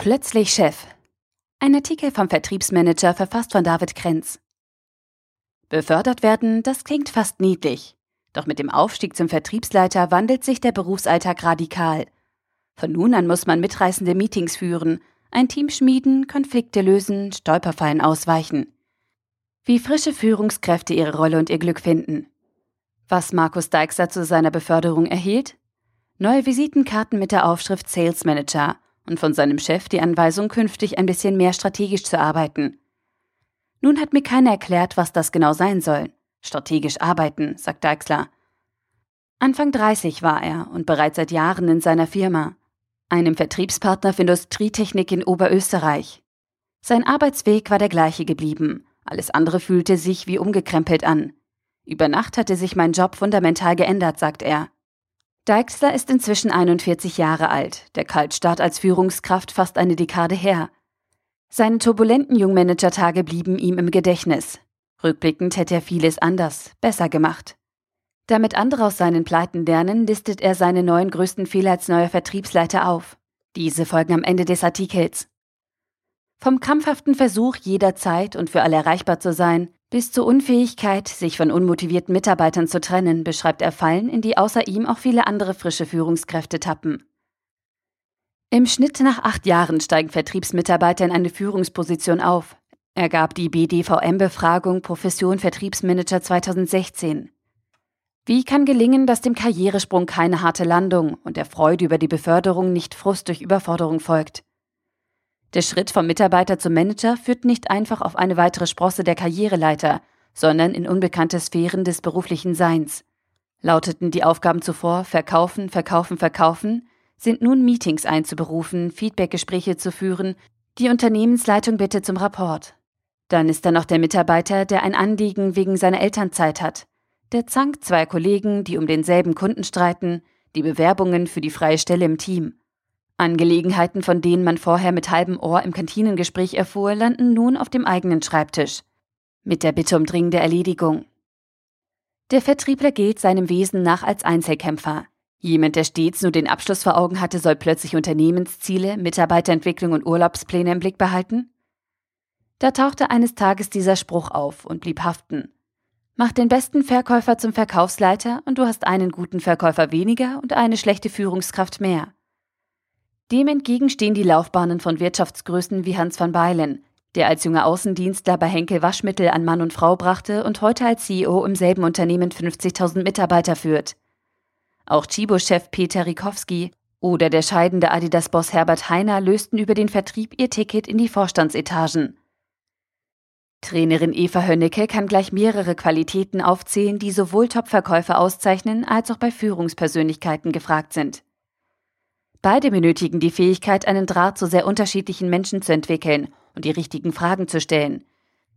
Plötzlich Chef. Ein Artikel vom Vertriebsmanager verfasst von David Krenz. Befördert werden, das klingt fast niedlich. Doch mit dem Aufstieg zum Vertriebsleiter wandelt sich der Berufsalltag radikal. Von nun an muss man mitreißende Meetings führen, ein Team schmieden, Konflikte lösen, Stolperfallen ausweichen. Wie frische Führungskräfte ihre Rolle und ihr Glück finden. Was Markus Deixer zu seiner Beförderung erhielt? Neue Visitenkarten mit der Aufschrift Sales Manager und von seinem Chef die Anweisung, künftig ein bisschen mehr strategisch zu arbeiten. Nun hat mir keiner erklärt, was das genau sein soll. Strategisch arbeiten, sagt Deixler. Anfang 30 war er und bereits seit Jahren in seiner Firma, einem Vertriebspartner für Industrietechnik in Oberösterreich. Sein Arbeitsweg war der gleiche geblieben, alles andere fühlte sich wie umgekrempelt an. Über Nacht hatte sich mein Job fundamental geändert, sagt er. Deixler ist inzwischen 41 Jahre alt, der Kaltstart als Führungskraft fast eine Dekade her. Seine turbulenten Jungmanager-Tage blieben ihm im Gedächtnis. Rückblickend hätte er vieles anders, besser gemacht. Damit andere aus seinen Pleiten lernen, listet er seine neun größten Fehler als neuer Vertriebsleiter auf. Diese folgen am Ende des Artikels. Vom krampfhaften Versuch, jederzeit und für alle erreichbar zu sein, bis zur Unfähigkeit, sich von unmotivierten Mitarbeitern zu trennen, beschreibt er Fallen, in die außer ihm auch viele andere frische Führungskräfte tappen. Im Schnitt nach acht Jahren steigen Vertriebsmitarbeiter in eine Führungsposition auf, ergab die BDVM-Befragung Profession Vertriebsmanager 2016. Wie kann gelingen, dass dem Karrieresprung keine harte Landung und der Freude über die Beförderung nicht Frust durch Überforderung folgt? Der Schritt vom Mitarbeiter zum Manager führt nicht einfach auf eine weitere Sprosse der Karriereleiter, sondern in unbekannte Sphären des beruflichen Seins. Lauteten die Aufgaben zuvor Verkaufen, Verkaufen, Verkaufen, sind nun Meetings einzuberufen, Feedbackgespräche zu führen, die Unternehmensleitung bitte zum Rapport. Dann ist da noch der Mitarbeiter, der ein Anliegen wegen seiner Elternzeit hat, der Zank zweier Kollegen, die um denselben Kunden streiten, die Bewerbungen für die freie Stelle im Team. Angelegenheiten, von denen man vorher mit halbem Ohr im Kantinengespräch erfuhr, landen nun auf dem eigenen Schreibtisch. Mit der Bitte um dringende Erledigung. Der Vertriebler gilt seinem Wesen nach als Einzelkämpfer. Jemand, der stets nur den Abschluss vor Augen hatte, soll plötzlich Unternehmensziele, Mitarbeiterentwicklung und Urlaubspläne im Blick behalten? Da tauchte eines Tages dieser Spruch auf und blieb haften. Mach den besten Verkäufer zum Verkaufsleiter und du hast einen guten Verkäufer weniger und eine schlechte Führungskraft mehr. Dem entgegen stehen die Laufbahnen von Wirtschaftsgrößen wie Hans van Beilen, der als junger Außendienstler bei Henkel Waschmittel an Mann und Frau brachte und heute als CEO im selben Unternehmen 50.000 Mitarbeiter führt. Auch Chibo-Chef Peter Rikowski oder der scheidende Adidas-Boss Herbert Heiner lösten über den Vertrieb ihr Ticket in die Vorstandsetagen. Trainerin Eva Hönnecke kann gleich mehrere Qualitäten aufzählen, die sowohl Top-Verkäufer auszeichnen als auch bei Führungspersönlichkeiten gefragt sind. Beide benötigen die Fähigkeit, einen Draht zu sehr unterschiedlichen Menschen zu entwickeln und die richtigen Fragen zu stellen.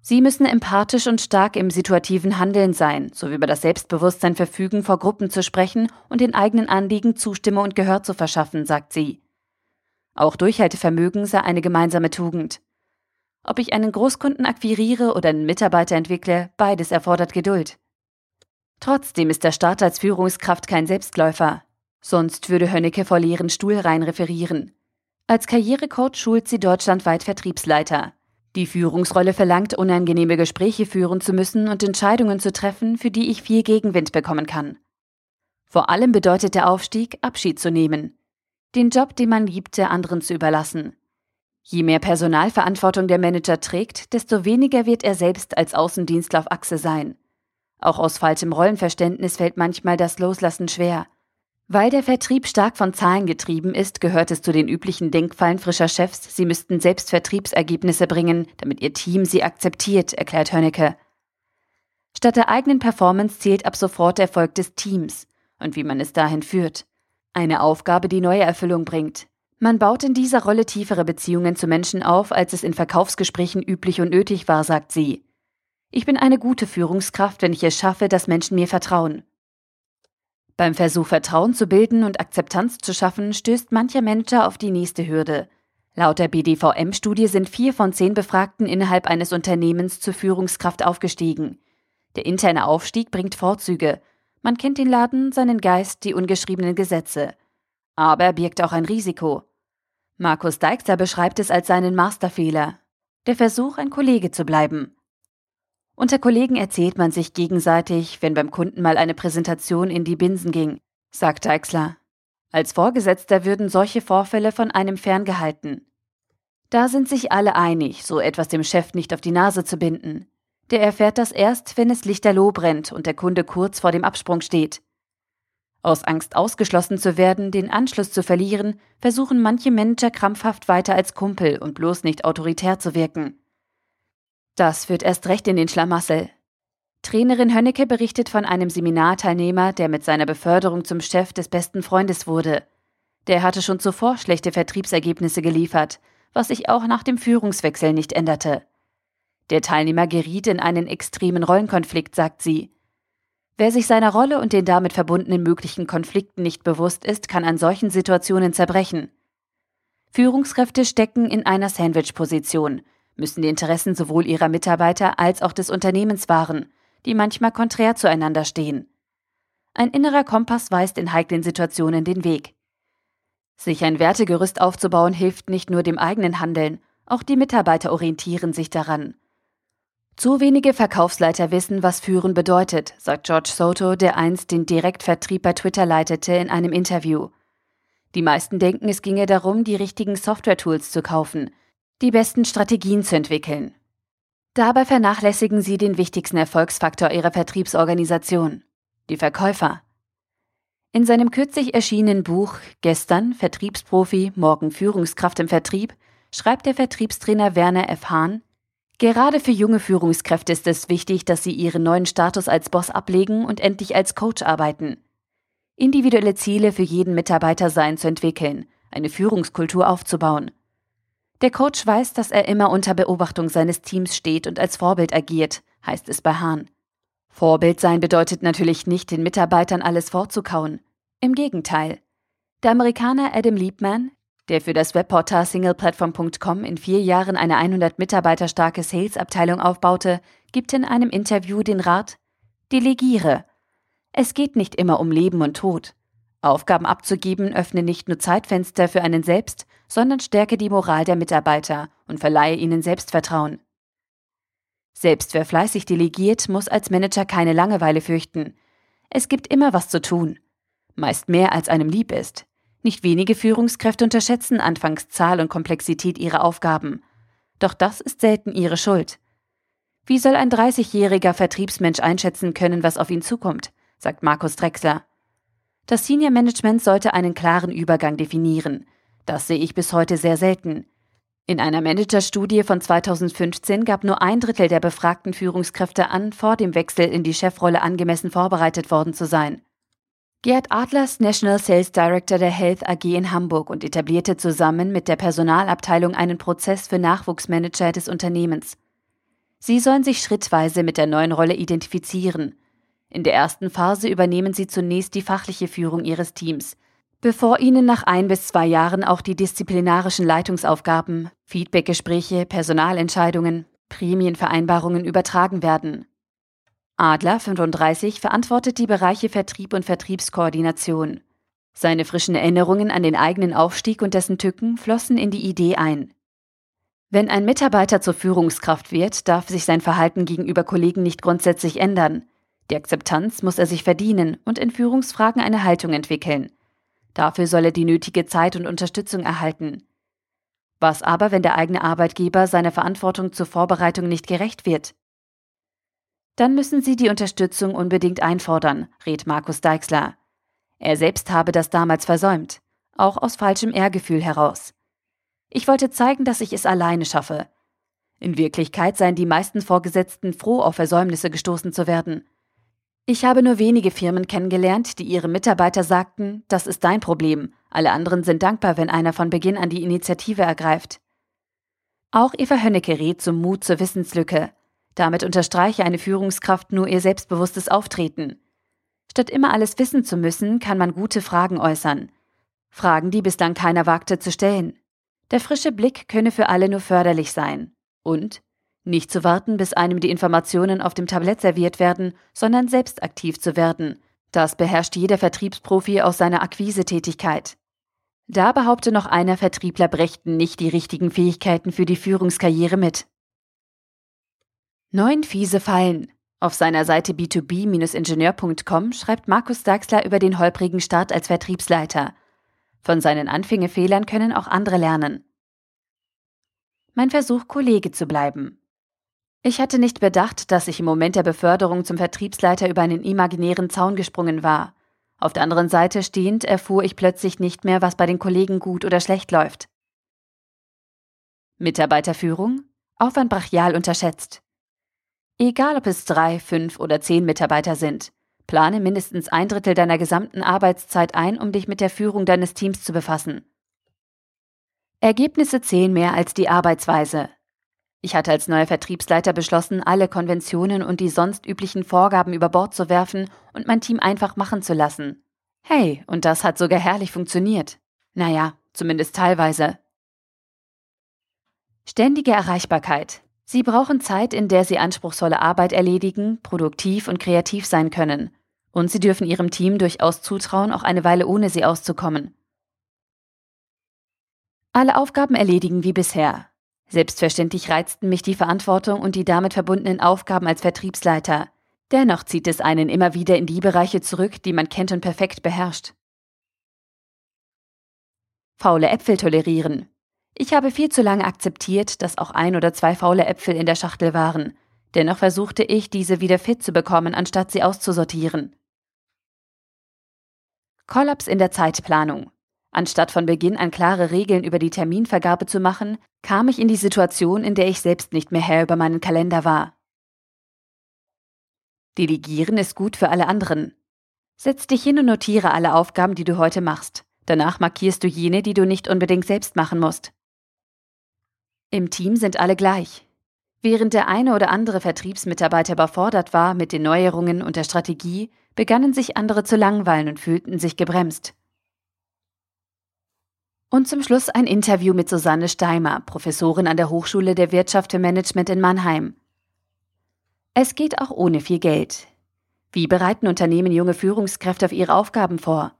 Sie müssen empathisch und stark im situativen Handeln sein, sowie über das Selbstbewusstsein verfügen, vor Gruppen zu sprechen und den eigenen Anliegen Zustimmung und Gehör zu verschaffen, sagt sie. Auch Durchhaltevermögen sei eine gemeinsame Tugend. Ob ich einen Großkunden akquiriere oder einen Mitarbeiter entwickle, beides erfordert Geduld. Trotzdem ist der Start als Führungskraft kein Selbstläufer. Sonst würde Hönnecke vor leeren Stuhlreihen referieren. Als Karrierecoach schult sie deutschlandweit Vertriebsleiter. Die Führungsrolle verlangt, unangenehme Gespräche führen zu müssen und Entscheidungen zu treffen, für die ich viel Gegenwind bekommen kann. Vor allem bedeutet der Aufstieg, Abschied zu nehmen. Den Job, den man liebte, anderen zu überlassen. Je mehr Personalverantwortung der Manager trägt, desto weniger wird er selbst als Außendienstler auf Achse sein. Auch aus falschem Rollenverständnis fällt manchmal das Loslassen schwer. Weil der Vertrieb stark von Zahlen getrieben ist, gehört es zu den üblichen Denkfallen frischer Chefs, sie müssten selbst Vertriebsergebnisse bringen, damit ihr Team sie akzeptiert, erklärt Hönnecke. Statt der eigenen Performance zählt ab sofort der Erfolg des Teams und wie man es dahin führt. Eine Aufgabe, die neue Erfüllung bringt. Man baut in dieser Rolle tiefere Beziehungen zu Menschen auf, als es in Verkaufsgesprächen üblich und nötig war, sagt sie. Ich bin eine gute Führungskraft, wenn ich es schaffe, dass Menschen mir vertrauen. Beim Versuch, Vertrauen zu bilden und Akzeptanz zu schaffen, stößt mancher Manager auf die nächste Hürde. Laut der BDVM-Studie sind vier von zehn Befragten innerhalb eines Unternehmens zur Führungskraft aufgestiegen. Der interne Aufstieg bringt Vorzüge. Man kennt den Laden, seinen Geist, die ungeschriebenen Gesetze. Aber er birgt auch ein Risiko. Markus Deixter beschreibt es als seinen Masterfehler, der Versuch, ein Kollege zu bleiben. Unter Kollegen erzählt man sich gegenseitig, wenn beim Kunden mal eine Präsentation in die Binsen ging, sagt Deixler. Als Vorgesetzter würden solche Vorfälle von einem ferngehalten. Da sind sich alle einig, so etwas dem Chef nicht auf die Nase zu binden. Der erfährt das erst, wenn es lichterloh brennt und der Kunde kurz vor dem Absprung steht. Aus Angst ausgeschlossen zu werden, den Anschluss zu verlieren, versuchen manche Manager krampfhaft weiter als Kumpel und bloß nicht autoritär zu wirken. Das führt erst recht in den Schlamassel. Trainerin Hönnecke berichtet von einem Seminarteilnehmer, der mit seiner Beförderung zum Chef des besten Freundes wurde. Der hatte schon zuvor schlechte Vertriebsergebnisse geliefert, was sich auch nach dem Führungswechsel nicht änderte. Der Teilnehmer geriet in einen extremen Rollenkonflikt, sagt sie. Wer sich seiner Rolle und den damit verbundenen möglichen Konflikten nicht bewusst ist, kann an solchen Situationen zerbrechen. Führungskräfte stecken in einer Sandwich-Position, müssen die Interessen sowohl ihrer Mitarbeiter als auch des Unternehmens wahren, die manchmal konträr zueinander stehen. Ein innerer Kompass weist in heiklen Situationen den Weg. Sich ein Wertegerüst aufzubauen hilft nicht nur dem eigenen Handeln, auch die Mitarbeiter orientieren sich daran. Zu wenige Verkaufsleiter wissen, was führen bedeutet, sagt George Soto, der einst den Direktvertrieb bei Twitter leitete, in einem Interview. Die meisten denken, es ginge darum, die richtigen Software-Tools zu kaufen, die besten Strategien zu entwickeln. Dabei vernachlässigen sie den wichtigsten Erfolgsfaktor ihrer Vertriebsorganisation, die Verkäufer. In seinem kürzlich erschienenen Buch Gestern Vertriebsprofi, morgen Führungskraft im Vertrieb schreibt der Vertriebstrainer Werner F. Hahn, Gerade für junge Führungskräfte ist es wichtig, dass sie ihren neuen Status als Boss ablegen und endlich als Coach arbeiten. Individuelle Ziele für jeden Mitarbeiter sein zu entwickeln, eine Führungskultur aufzubauen. Der Coach weiß, dass er immer unter Beobachtung seines Teams steht und als Vorbild agiert, heißt es bei Hahn. Vorbild sein bedeutet natürlich nicht, den Mitarbeitern alles vorzukauen. Im Gegenteil. Der Amerikaner Adam Liebman, der für das Webportal singleplatform.com in vier Jahren eine 100 Mitarbeiter starke Sales-Abteilung aufbaute, gibt in einem Interview den Rat: Delegiere. Es geht nicht immer um Leben und Tod. Aufgaben abzugeben öffne nicht nur Zeitfenster für einen selbst, sondern stärke die Moral der Mitarbeiter und verleihe ihnen Selbstvertrauen. Selbst wer fleißig delegiert, muss als Manager keine Langeweile fürchten. Es gibt immer was zu tun. Meist mehr als einem lieb ist. Nicht wenige Führungskräfte unterschätzen anfangs Zahl und Komplexität ihrer Aufgaben. Doch das ist selten ihre Schuld. Wie soll ein 30-jähriger Vertriebsmensch einschätzen können, was auf ihn zukommt, sagt Markus Drexler. Das Senior Management sollte einen klaren Übergang definieren. Das sehe ich bis heute sehr selten. In einer Managerstudie von 2015 gab nur ein Drittel der befragten Führungskräfte an, vor dem Wechsel in die Chefrolle angemessen vorbereitet worden zu sein. Gerd Adlers National Sales Director der Health AG in Hamburg und etablierte zusammen mit der Personalabteilung einen Prozess für Nachwuchsmanager des Unternehmens. Sie sollen sich schrittweise mit der neuen Rolle identifizieren. In der ersten Phase übernehmen sie zunächst die fachliche Führung ihres Teams, bevor ihnen nach ein bis zwei Jahren auch die disziplinarischen Leitungsaufgaben, Feedbackgespräche, Personalentscheidungen, Prämienvereinbarungen übertragen werden. Adler 35 verantwortet die Bereiche Vertrieb und Vertriebskoordination. Seine frischen Erinnerungen an den eigenen Aufstieg und dessen Tücken flossen in die Idee ein. Wenn ein Mitarbeiter zur Führungskraft wird, darf sich sein Verhalten gegenüber Kollegen nicht grundsätzlich ändern. Die Akzeptanz muss er sich verdienen und in Führungsfragen eine Haltung entwickeln. Dafür soll er die nötige Zeit und Unterstützung erhalten. Was aber, wenn der eigene Arbeitgeber seiner Verantwortung zur Vorbereitung nicht gerecht wird? Dann müssen Sie die Unterstützung unbedingt einfordern, rät Markus Deixler. Er selbst habe das damals versäumt, auch aus falschem Ehrgefühl heraus. Ich wollte zeigen, dass ich es alleine schaffe. In Wirklichkeit seien die meisten Vorgesetzten froh, auf Versäumnisse gestoßen zu werden. Ich habe nur wenige Firmen kennengelernt, die ihre Mitarbeiter sagten, das ist dein Problem, alle anderen sind dankbar, wenn einer von Beginn an die Initiative ergreift. Auch Eva Hönnecke rät zum Mut zur Wissenslücke, damit unterstreiche eine Führungskraft nur ihr selbstbewusstes Auftreten. Statt immer alles wissen zu müssen, kann man gute Fragen äußern. Fragen, die bislang keiner wagte zu stellen. Der frische Blick könne für alle nur förderlich sein. Und nicht zu warten, bis einem die Informationen auf dem Tablett serviert werden, sondern selbst aktiv zu werden. Das beherrscht jeder Vertriebsprofi aus seiner Akquisetätigkeit. Da behaupte noch einer, Vertriebler brächten nicht die richtigen Fähigkeiten für die Führungskarriere mit. Neun fiese Fallen. Auf seiner Seite b2b-ingenieur.com schreibt Markus Daxler über den holprigen Start als Vertriebsleiter. Von seinen Anfängefehlern können auch andere lernen. Mein Versuch, Kollege zu bleiben. Ich hatte nicht bedacht, dass ich im Moment der Beförderung zum Vertriebsleiter über einen imaginären Zaun gesprungen war. Auf der anderen Seite stehend erfuhr ich plötzlich nicht mehr, was bei den Kollegen gut oder schlecht läuft. Mitarbeiterführung? Aufwand brachial unterschätzt. Egal ob es drei, fünf oder zehn Mitarbeiter sind, plane mindestens ein Drittel deiner gesamten Arbeitszeit ein, um dich mit der Führung deines Teams zu befassen. Ergebnisse zählen mehr als die Arbeitsweise. Ich hatte als neuer Vertriebsleiter beschlossen, alle Konventionen und die sonst üblichen Vorgaben über Bord zu werfen und mein Team einfach machen zu lassen. Hey, und das hat sogar herrlich funktioniert. Naja, zumindest teilweise. Ständige Erreichbarkeit. Sie brauchen Zeit, in der Sie anspruchsvolle Arbeit erledigen, produktiv und kreativ sein können. Und Sie dürfen Ihrem Team durchaus zutrauen, auch eine Weile ohne Sie auszukommen. Alle Aufgaben erledigen wie bisher. Selbstverständlich reizten mich die Verantwortung und die damit verbundenen Aufgaben als Vertriebsleiter. Dennoch zieht es einen immer wieder in die Bereiche zurück, die man kennt und perfekt beherrscht. Faule Äpfel tolerieren. Ich habe viel zu lange akzeptiert, dass auch ein oder zwei faule Äpfel in der Schachtel waren. Dennoch versuchte ich, diese wieder fit zu bekommen, anstatt sie auszusortieren. Kollaps in der Zeitplanung. Anstatt von Beginn an klare Regeln über die Terminvergabe zu machen, kam ich in die Situation, in der ich selbst nicht mehr Herr über meinen Kalender war. Delegieren ist gut für alle anderen. Setz dich hin und notiere alle Aufgaben, die du heute machst. Danach markierst du jene, die du nicht unbedingt selbst machen musst. Im Team sind alle gleich. Während der eine oder andere Vertriebsmitarbeiter überfordert war mit den Neuerungen und der Strategie, begannen sich andere zu langweilen und fühlten sich gebremst. Und zum Schluss ein Interview mit Susanne Steimer, Professorin an der Hochschule der Wirtschaft für Management in Mannheim. Es geht auch ohne viel Geld. Wie bereiten Unternehmen junge Führungskräfte auf ihre Aufgaben vor?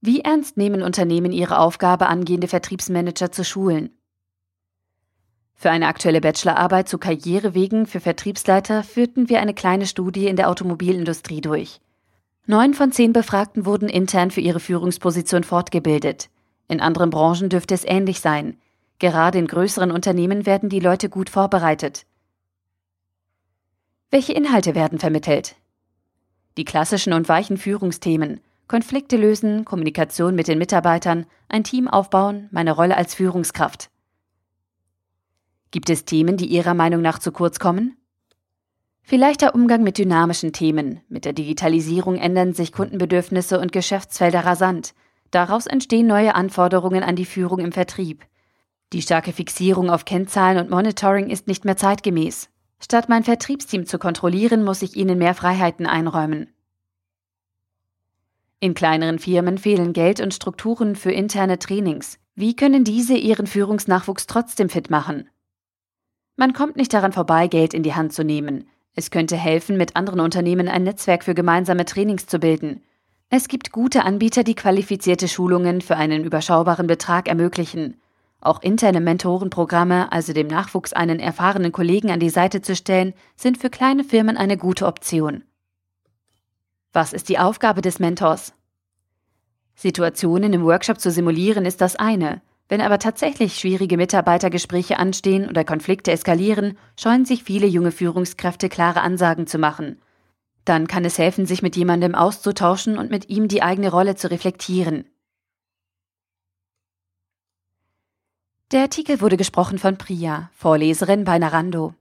Wie ernst nehmen Unternehmen ihre Aufgabe, angehende Vertriebsmanager zu schulen? Für eine aktuelle Bachelorarbeit zu Karrierewegen für Vertriebsleiter führten wir eine kleine Studie in der Automobilindustrie durch. Neun von zehn Befragten wurden intern für ihre Führungsposition fortgebildet. In anderen Branchen dürfte es ähnlich sein. Gerade in größeren Unternehmen werden die Leute gut vorbereitet. Welche Inhalte werden vermittelt? Die klassischen und weichen Führungsthemen, Konflikte lösen, Kommunikation mit den Mitarbeitern, ein Team aufbauen, meine Rolle als Führungskraft. Gibt es Themen, die Ihrer Meinung nach zu kurz kommen? Vielleicht der Umgang mit dynamischen Themen. Mit der Digitalisierung ändern sich Kundenbedürfnisse und Geschäftsfelder rasant. Daraus entstehen neue Anforderungen an die Führung im Vertrieb. Die starke Fixierung auf Kennzahlen und Monitoring ist nicht mehr zeitgemäß. Statt mein Vertriebsteam zu kontrollieren, muss ich ihnen mehr Freiheiten einräumen. In kleineren Firmen fehlen Geld und Strukturen für interne Trainings. Wie können diese ihren Führungsnachwuchs trotzdem fit machen? Man kommt nicht daran vorbei, Geld in die Hand zu nehmen. Es könnte helfen, mit anderen Unternehmen ein Netzwerk für gemeinsame Trainings zu bilden. Es gibt gute Anbieter, die qualifizierte Schulungen für einen überschaubaren Betrag ermöglichen. Auch interne Mentorenprogramme, also dem Nachwuchs einen erfahrenen Kollegen an die Seite zu stellen, sind für kleine Firmen eine gute Option. Was ist die Aufgabe des Mentors? Situationen im Workshop zu simulieren ist das eine. Wenn aber tatsächlich schwierige Mitarbeitergespräche anstehen oder Konflikte eskalieren, scheuen sich viele junge Führungskräfte klare Ansagen zu machen. Dann kann es helfen, sich mit jemandem auszutauschen und mit ihm die eigene Rolle zu reflektieren. Der Artikel wurde gesprochen von Priya, Vorleserin bei Narando.